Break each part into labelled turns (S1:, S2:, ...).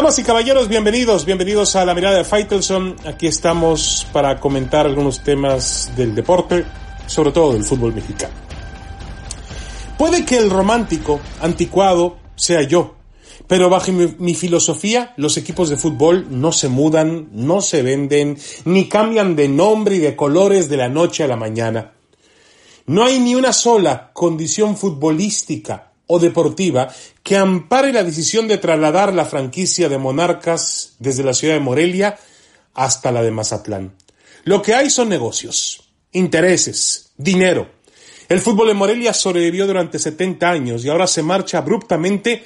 S1: Damas y caballeros, bienvenidos, bienvenidos a la mirada de Faitelson. Aquí estamos para comentar algunos temas del deporte, sobre todo del fútbol mexicano. Puede que el romántico, anticuado, sea yo, pero bajo mi, mi, filosofía, los equipos de fútbol no se mudan, no se venden, ni cambian de nombre y de colores de la noche a la mañana. No hay ni una sola condición futbolística o deportiva que ampare la decisión de trasladar la franquicia de Monarcas desde la ciudad de Morelia hasta la de Mazatlán. Lo que hay son negocios, intereses, dinero. El fútbol en Morelia sobrevivió durante 70 años y ahora se marcha abruptamente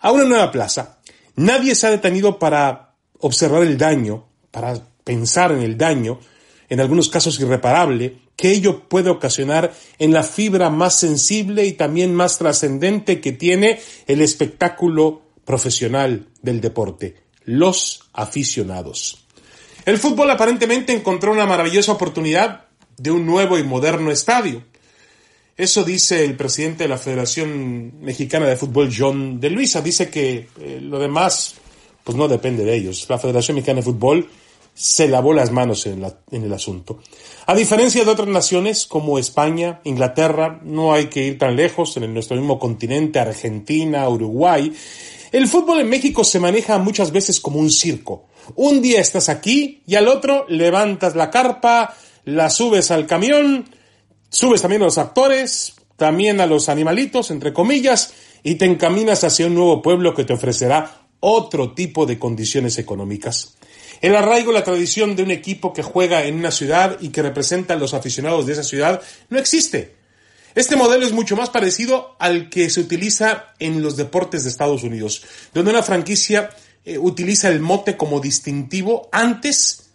S1: a una nueva plaza. Nadie se ha detenido para observar el daño, para pensar en el daño, en algunos casos irreparable, que ello puede ocasionar en la fibra más sensible y también más trascendente que tiene el espectáculo profesional del deporte, los aficionados. El fútbol aparentemente encontró una maravillosa oportunidad de un nuevo y moderno estadio. Eso dice el presidente de la Federación Mexicana de Fútbol, John de Luisa. Dice que eh, lo demás, pues no depende de ellos. La Federación Mexicana de Fútbol se lavó las manos en, el asunto. A diferencia de otras naciones como España, Inglaterra, no hay que ir tan lejos, en nuestro mismo continente, Argentina, Uruguay, el fútbol en México se maneja muchas veces como un circo. Un día estás aquí y al otro levantas la carpa, la subes al camión, subes también a los actores, también a los animalitos, entre comillas, y te encaminas hacia un nuevo pueblo que te ofrecerá otro tipo de condiciones económicas. El arraigo, la tradición de un equipo que juega en una ciudad y que representa a los aficionados de esa ciudad no existe. Este modelo es mucho más parecido al que se utiliza en los deportes de Estados Unidos, donde una franquicia eh, utiliza el mote como distintivo antes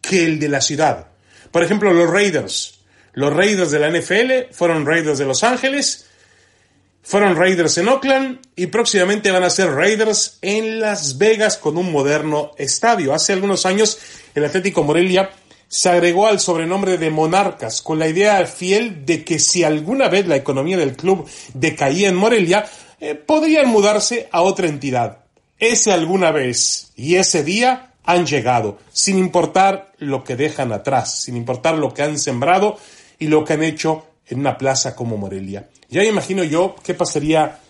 S1: que el de la ciudad. Por ejemplo, los Raiders. Los Raiders de la NFL fueron Raiders de Los Ángeles, fueron Raiders en Oakland y próximamente van a ser Raiders en Las Vegas con un moderno estadio. Hace algunos años el Atlético Morelia se agregó al sobrenombre de Monarcas con la idea fiel de que si alguna vez la economía del club decaía en Morelia, eh, podrían mudarse a otra entidad. Ese alguna vez y ese día han llegado, sin importar lo que dejan atrás, sin importar lo que han sembrado y lo que han hecho en una plaza como Morelia. Ya imagino yo qué pasaría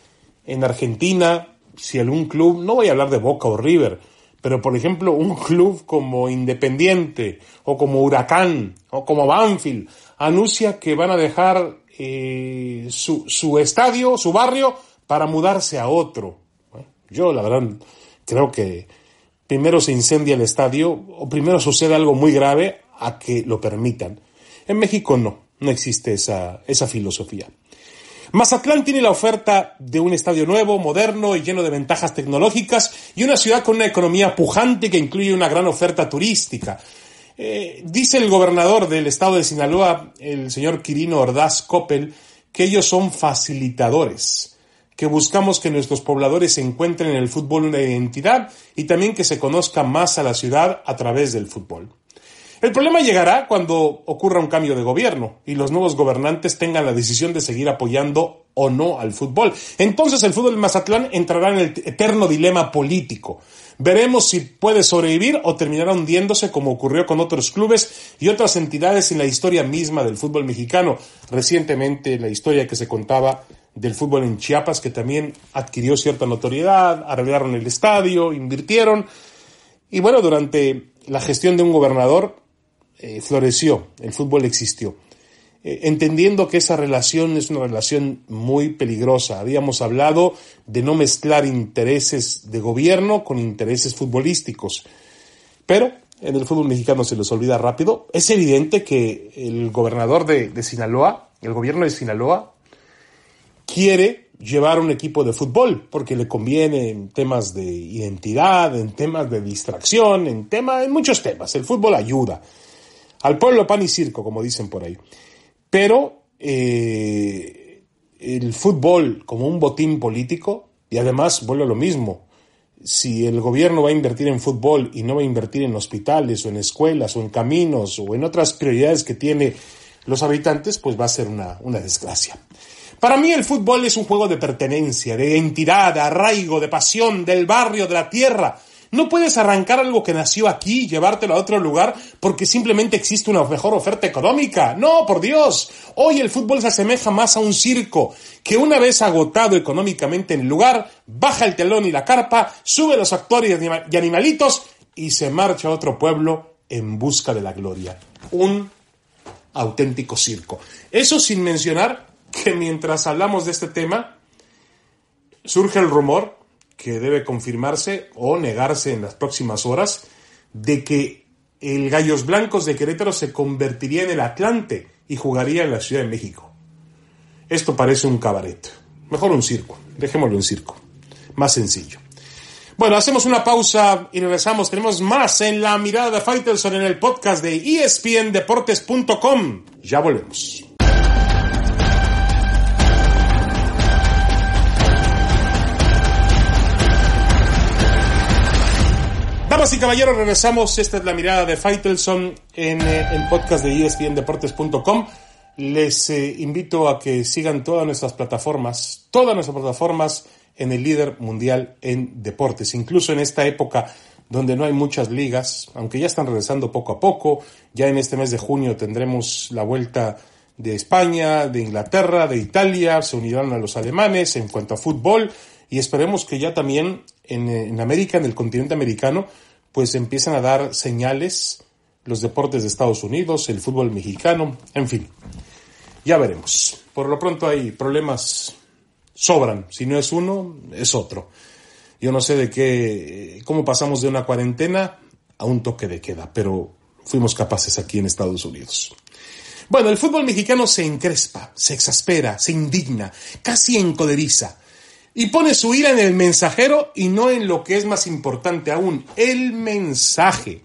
S1: en Argentina si algún club, no voy a hablar de Boca o River, pero por ejemplo un club como Independiente o como Huracán o como Banfield anuncia que van a dejar eh, su, su estadio, su barrio, para mudarse a otro. Yo la verdad creo que primero se incendia el estadio o primero sucede algo muy grave a que lo permitan. En México no. No existe esa, esa filosofía. Mazatlán tiene la oferta de un estadio nuevo, moderno y lleno de ventajas tecnológicas y una ciudad con una economía pujante que incluye una gran oferta turística. Eh, dice el gobernador del estado de Sinaloa, el señor Quirino Ordaz Coppel, que ellos son facilitadores, que buscamos que nuestros pobladores encuentren en el fútbol una identidad y también que se conozca más a la ciudad a través del fútbol. El problema llegará cuando ocurra un cambio de gobierno y los nuevos gobernantes tengan la decisión de seguir apoyando o no al fútbol. Entonces el fútbol Mazatlán entrará en el eterno dilema político. Veremos si puede sobrevivir o terminará hundiéndose como ocurrió con otros clubes y otras entidades en la historia misma del fútbol mexicano. Recientemente la historia que se contaba del fútbol en Chiapas que también adquirió cierta notoriedad, arreglaron el estadio, invirtieron y bueno, durante la gestión de un gobernador eh, floreció, el fútbol existió. Eh, entendiendo que esa relación es una relación muy peligrosa. Habíamos hablado de no mezclar intereses de gobierno con intereses futbolísticos. Pero en el fútbol mexicano se les olvida rápido. Es evidente que el gobernador de, de Sinaloa, el gobierno de Sinaloa, quiere llevar un equipo de fútbol porque le conviene en temas de identidad, en temas de distracción, en tema, en muchos temas. El fútbol ayuda. Al pueblo pan y circo, como dicen por ahí. Pero eh, el fútbol como un botín político, y además vuelve lo mismo, si el gobierno va a invertir en fútbol y no va a invertir en hospitales o en escuelas o en caminos o en otras prioridades que tiene los habitantes, pues va a ser una, una desgracia. Para mí el fútbol es un juego de pertenencia, de identidad, de arraigo, de pasión, del barrio, de la tierra. No puedes arrancar algo que nació aquí y llevártelo a otro lugar porque simplemente existe una mejor oferta económica. No, por Dios. Hoy el fútbol se asemeja más a un circo que una vez agotado económicamente en el lugar, baja el telón y la carpa, sube los actores y animalitos y se marcha a otro pueblo en busca de la gloria. Un auténtico circo. Eso sin mencionar que mientras hablamos de este tema, surge el rumor, que debe confirmarse o negarse en las próximas horas, de que el Gallos Blancos de Querétaro se convertiría en el Atlante y jugaría en la Ciudad de México. Esto parece un cabaret. Mejor un circo. Dejémoslo en circo. Más sencillo. Bueno, hacemos una pausa y regresamos. Tenemos más en la mirada de Faitelson en el podcast de espndeportes.com. Ya volvemos. Damas y caballeros, regresamos. Esta es la mirada de Faitelson en eh, el podcast de espndeportes.com. Les eh, invito a que sigan todas nuestras plataformas, todas nuestras plataformas en el líder mundial en deportes. Incluso en esta época donde no hay muchas ligas, aunque ya están regresando poco a poco, ya en este mes de junio tendremos la vuelta de España, de Inglaterra, de Italia, se unirán a los alemanes en cuanto a fútbol y esperemos que ya también en, en América, en el continente americano, pues empiezan a dar señales los deportes de Estados Unidos, el fútbol mexicano, en fin, ya veremos. Por lo pronto hay problemas sobran. Si no es uno, es otro. Yo no sé de qué, cómo pasamos de una cuarentena a un toque de queda, pero fuimos capaces aquí en Estados Unidos. Bueno, el fútbol mexicano se encrespa, se exaspera, se indigna, casi encoderiza y pone su ira en el mensajero y no en lo que es más importante aún, el mensaje.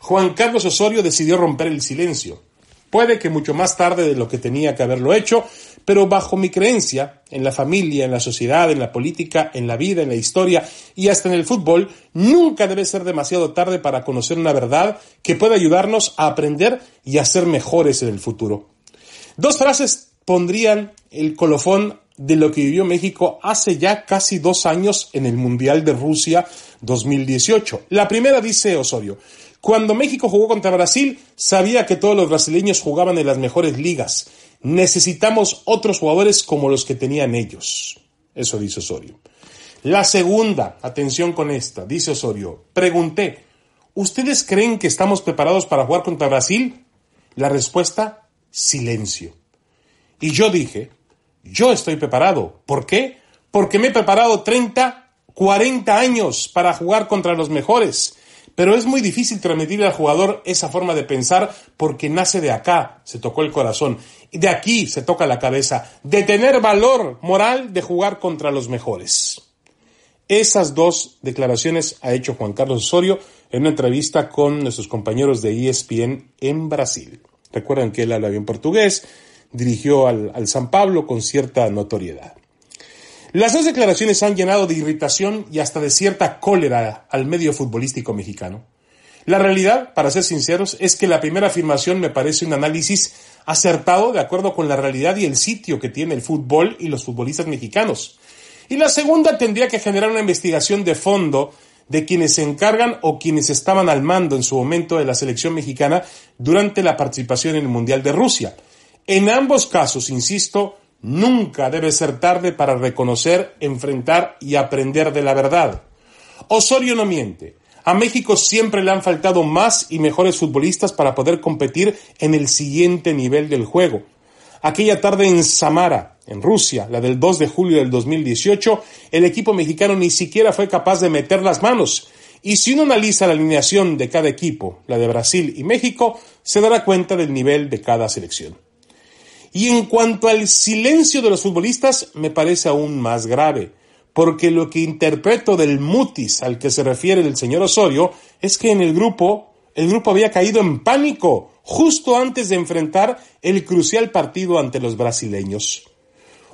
S1: Juan Carlos Osorio decidió romper el silencio. Puede que mucho más tarde de lo que tenía que haberlo hecho, pero bajo mi creencia, en la familia, en la sociedad, en la política, en la vida, en la historia y hasta en el fútbol, nunca debe ser demasiado tarde para conocer una verdad que pueda ayudarnos a aprender y a ser mejores en el futuro. Dos frases pondrían el colofón de lo que vivió México hace ya casi dos años en el Mundial de Rusia 2018. La primera dice Osorio, cuando México jugó contra Brasil, sabía que todos los brasileños jugaban en las mejores ligas Necesitamos otros jugadores como los que tenían ellos. Eso dice Osorio. La segunda, atención con esta, dice Osorio. Pregunté, ¿ustedes creen que estamos preparados para jugar contra Brasil? La respuesta, silencio. Y yo dije, yo estoy preparado. ¿Por qué? Porque me he preparado 30, 40 años para jugar contra los mejores. Pero es muy difícil transmitirle al jugador esa forma de pensar porque nace de acá, se tocó el corazón, de aquí se toca la cabeza, de tener valor moral de jugar contra los mejores. Esas dos declaraciones ha hecho Juan Carlos Osorio en una entrevista con nuestros compañeros de ESPN en Brasil. Recuerden que él habla bien portugués, dirigió al, al San Pablo con cierta notoriedad. Las dos declaraciones han llenado de irritación y hasta de cierta cólera al medio futbolístico mexicano. La realidad, para ser sinceros, es que la primera afirmación me parece un análisis acertado de acuerdo con la realidad y el sitio que tiene el fútbol y los futbolistas mexicanos. Y la segunda tendría que generar una investigación de fondo de quienes se encargan o quienes estaban al mando en su momento de la selección mexicana durante la participación en el Mundial de Rusia. En ambos casos, insisto, Nunca debe ser tarde para reconocer, enfrentar y aprender de la verdad. Osorio no miente. A México siempre le han faltado más y mejores futbolistas para poder competir en el siguiente nivel del juego. Aquella tarde en Samara, en Rusia, la del 2 de julio del 2018, el equipo mexicano ni siquiera fue capaz de meter las manos. Y si uno analiza la alineación de cada equipo, la de Brasil y México, se dará cuenta del nivel de cada selección. Y en cuanto al silencio de los futbolistas, me parece aún más grave, porque lo que interpreto del mutis al que se refiere el señor Osorio es que en el grupo, el grupo había caído en pánico justo antes de enfrentar el crucial partido ante los brasileños.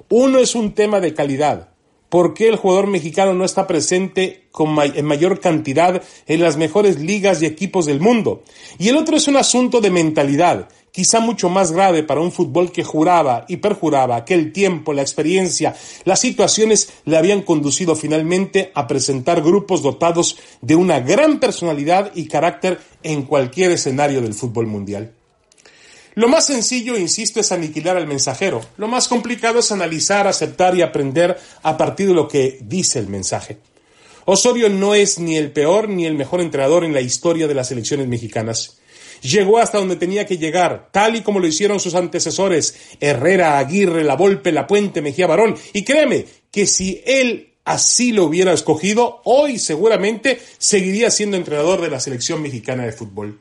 S1: Uno es un tema de calidad. ¿Por qué el jugador mexicano no está presente en mayor cantidad en las mejores ligas y equipos del mundo? Y el otro es un asunto de mentalidad quizá mucho más grave para un fútbol que juraba y perjuraba que el tiempo, la experiencia, las situaciones le habían conducido finalmente a presentar grupos dotados de una gran personalidad y carácter en cualquier escenario del fútbol mundial. Lo más sencillo, insisto, es aniquilar al mensajero. Lo más complicado es analizar, aceptar y aprender a partir de lo que dice el mensaje. Osorio no es ni el peor ni el mejor entrenador en la historia de las elecciones mexicanas. Llegó hasta donde tenía que llegar, tal y como lo hicieron sus antecesores, Herrera, Aguirre, La Volpe, La Puente, Mejía Barón. Y créeme que si él así lo hubiera escogido, hoy seguramente seguiría siendo entrenador de la selección mexicana de fútbol.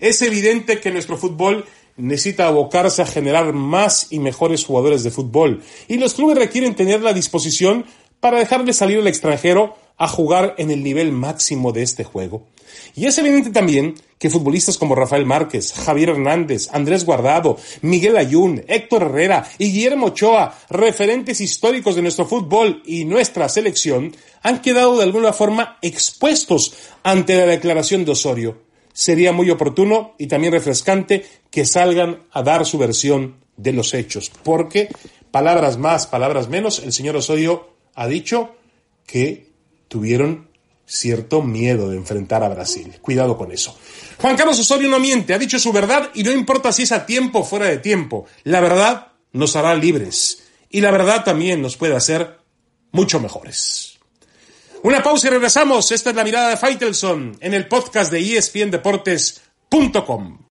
S1: Es evidente que nuestro fútbol necesita abocarse a generar más y mejores jugadores de fútbol y los clubes requieren tener la disposición para dejarle salir al extranjero a jugar en el nivel máximo de este juego. Y es evidente también que futbolistas como Rafael Márquez, Javier Hernández, Andrés Guardado, Miguel Ayun, Héctor Herrera y Guillermo Ochoa, referentes históricos de nuestro fútbol y nuestra selección, han quedado de alguna forma expuestos ante la declaración de Osorio sería muy oportuno y también refrescante que salgan a dar su versión de los hechos, porque palabras más, palabras menos, el señor Osorio ha dicho que tuvieron cierto miedo de enfrentar a Brasil. Cuidado con eso. Juan Carlos Osorio no miente, ha dicho su verdad y no importa si es a tiempo o fuera de tiempo. La verdad nos hará libres y la verdad también nos puede hacer mucho mejores. Una pausa y regresamos. Esta es la mirada de Faitelson en el podcast de espndeportes.com.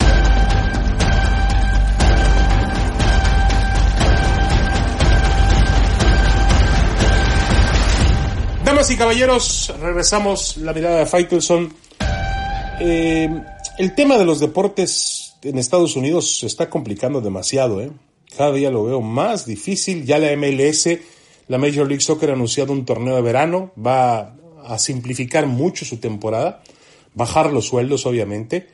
S1: Damas y caballeros, regresamos la mirada de Faitelson. Eh, el tema de los deportes en Estados Unidos se está complicando demasiado. ¿eh? Cada día lo veo más difícil. Ya la MLS la Major League Soccer ha anunciado un torneo de verano, va a simplificar mucho su temporada, bajar los sueldos obviamente.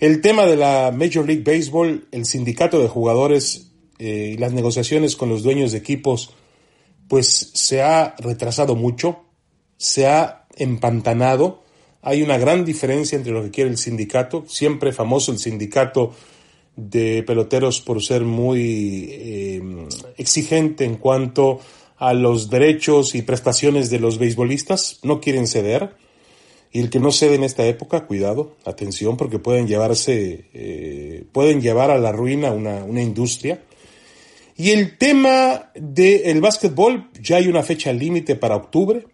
S1: El tema de la Major League Baseball, el sindicato de jugadores eh, y las negociaciones con los dueños de equipos, pues se ha retrasado mucho, se ha empantanado. Hay una gran diferencia entre lo que quiere el sindicato, siempre famoso el sindicato de peloteros por ser muy eh, exigente en cuanto a los derechos y prestaciones de los beisbolistas, no quieren ceder. Y el que no cede en esta época, cuidado, atención, porque pueden llevarse, eh, pueden llevar a la ruina una, una industria. Y el tema del básquetbol, ya hay una fecha límite para octubre,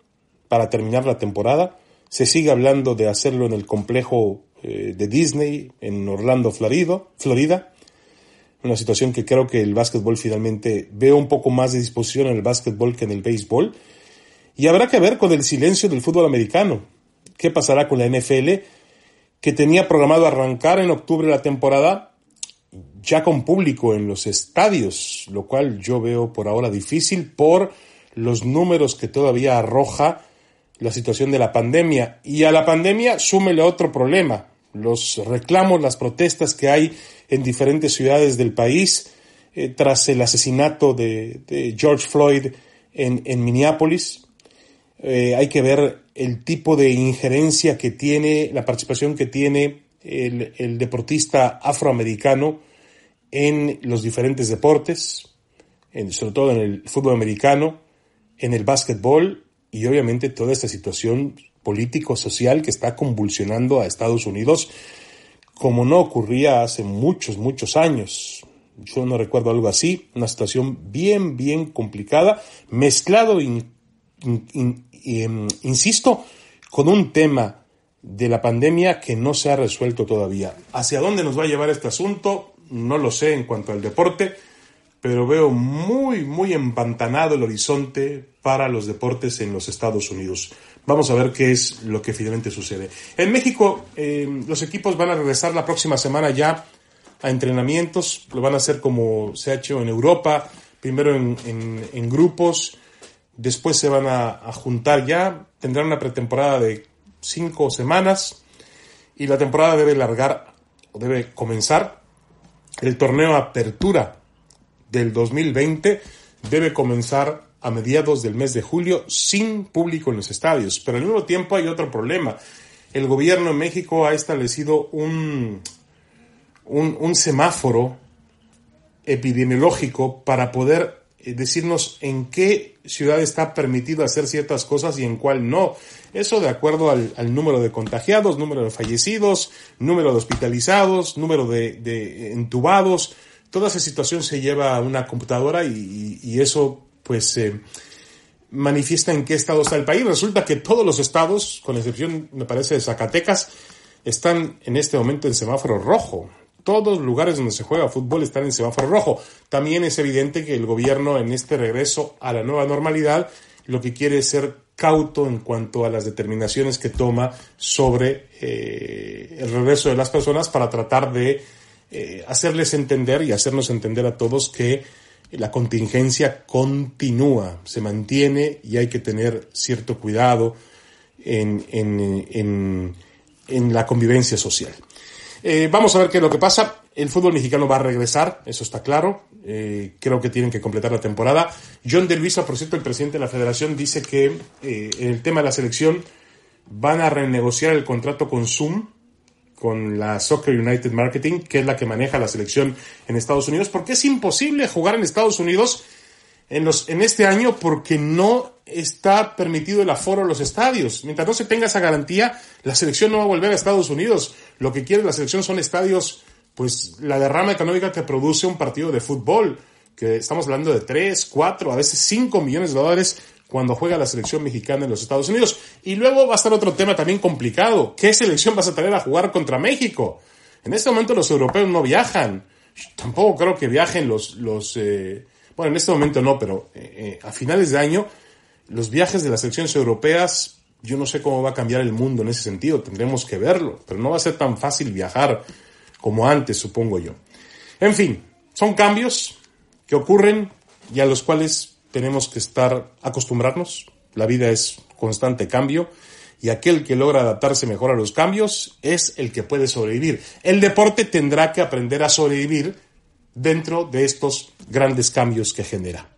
S1: para terminar la temporada. Se sigue hablando de hacerlo en el complejo eh, de Disney, en Orlando, Florida. Florida una situación que creo que el básquetbol finalmente ve un poco más de disposición en el básquetbol que en el béisbol. Y habrá que ver con el silencio del fútbol americano. ¿Qué pasará con la NFL? Que tenía programado arrancar en octubre la temporada ya con público en los estadios, lo cual yo veo por ahora difícil por los números que todavía arroja la situación de la pandemia. Y a la pandemia súmele otro problema, los reclamos, las protestas que hay en diferentes ciudades del país eh, tras el asesinato de, George Floyd en, Minneapolis. Eh, hay que ver el tipo de injerencia que tiene, la participación que tiene el, deportista afroamericano en los diferentes deportes, sobre todo en el fútbol americano, en el básquetbol y obviamente toda esta situación político-social que está convulsionando a Estados Unidos como no ocurría hace muchos, muchos años. Yo no recuerdo algo así, una situación bien, bien complicada, mezclado, em, insisto, con un tema de la pandemia que no se ha resuelto todavía. ¿Hacia dónde nos va a llevar este asunto? No lo sé en cuanto al deporte, pero veo muy, muy empantanado el horizonte para los deportes en los Estados Unidos. Vamos a ver qué es lo que finalmente sucede. En México, eh, los equipos van a regresar la próxima semana ya a entrenamientos. Lo van a hacer como se ha hecho en Europa, primero en, grupos, después se van a, a, juntar ya. Tendrán una pretemporada de cinco semanas y la temporada debe largar o debe comenzar. El torneo Apertura del 2020 debe comenzar a mediados del mes de julio sin público en los estadios. Pero al mismo tiempo hay otro problema. El gobierno de México ha establecido un, un, semáforo epidemiológico para poder eh, decirnos en qué ciudad está permitido hacer ciertas cosas y en cuál no. Eso de acuerdo al, número de contagiados, número de fallecidos, número de hospitalizados, número de, entubados. Toda esa situación se lleva a una computadora y, eso pues manifiesta en qué estado está el país. Resulta que todos los estados, con excepción me parece de Zacatecas, están en este momento en semáforo rojo. Todos los lugares donde se juega fútbol están en semáforo rojo. También es evidente que el gobierno en este regreso a la nueva normalidad lo que quiere es ser cauto en cuanto a las determinaciones que toma sobre eh, el regreso de las personas para tratar de eh, hacerles entender y hacernos entender a todos que la contingencia continúa, se mantiene y hay que tener cierto cuidado en, en, en la convivencia social. Eh, vamos a ver qué es lo que pasa. El fútbol mexicano va a regresar, eso está claro. Eh, creo que tienen que completar la temporada. John De Luisa, por cierto, el presidente de la federación, dice que en el tema de la selección van a renegociar el contrato con Zoom, con la Soccer United Marketing, que es la que maneja la selección en Estados Unidos, porque es imposible jugar en Estados Unidos en, los, en este año porque no está permitido el aforo en los estadios. Mientras no se tenga esa garantía, la selección no va a volver a Estados Unidos. Lo que quiere la selección son estadios, pues la derrama económica que produce un partido de fútbol, que estamos hablando de 3, 4, a veces 5 millones de dólares cuando juega la selección mexicana en los Estados Unidos. Y luego va a estar otro tema también complicado. ¿Qué selección vas a tener a jugar contra México? En este momento los europeos no viajan. Tampoco creo que viajen los, los eh, bueno, en este momento no, pero eh, eh, a finales de año los viajes de las selecciones europeas, yo no sé cómo va a cambiar el mundo en ese sentido, tendremos que verlo, pero no va a ser tan fácil viajar como antes, supongo yo. En fin, son cambios que ocurren y a los cuales tenemos que estar acostumbrarnos. La vida es constante cambio y aquel que logra adaptarse mejor a los cambios es el que puede sobrevivir. El deporte tendrá que aprender a sobrevivir dentro de estos grandes cambios que genera.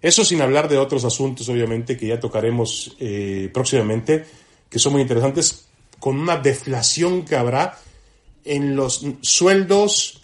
S1: Eso sin hablar de otros asuntos, obviamente, que ya tocaremos eh, próximamente, que son muy interesantes, con una deflación que habrá en los sueldos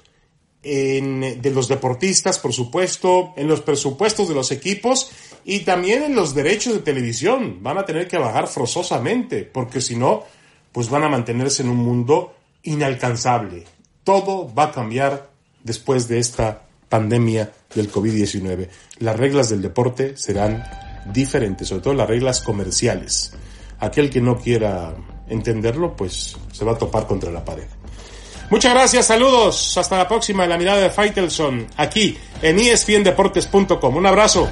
S1: de los deportistas, por supuesto, en los presupuestos de los equipos y también en los derechos de televisión. Van a tener que bajar forzosamente, porque si no, pues van a mantenerse en un mundo inalcanzable. Todo va a cambiar después de esta pandemia del COVID-19. Las reglas del deporte serán diferentes, sobre todo las reglas comerciales. Aquel que no quiera entenderlo, pues se va a topar contra la pared. Muchas gracias, saludos, hasta la próxima, la mirada de Faitelson, aquí en espndeportes.com. Un abrazo.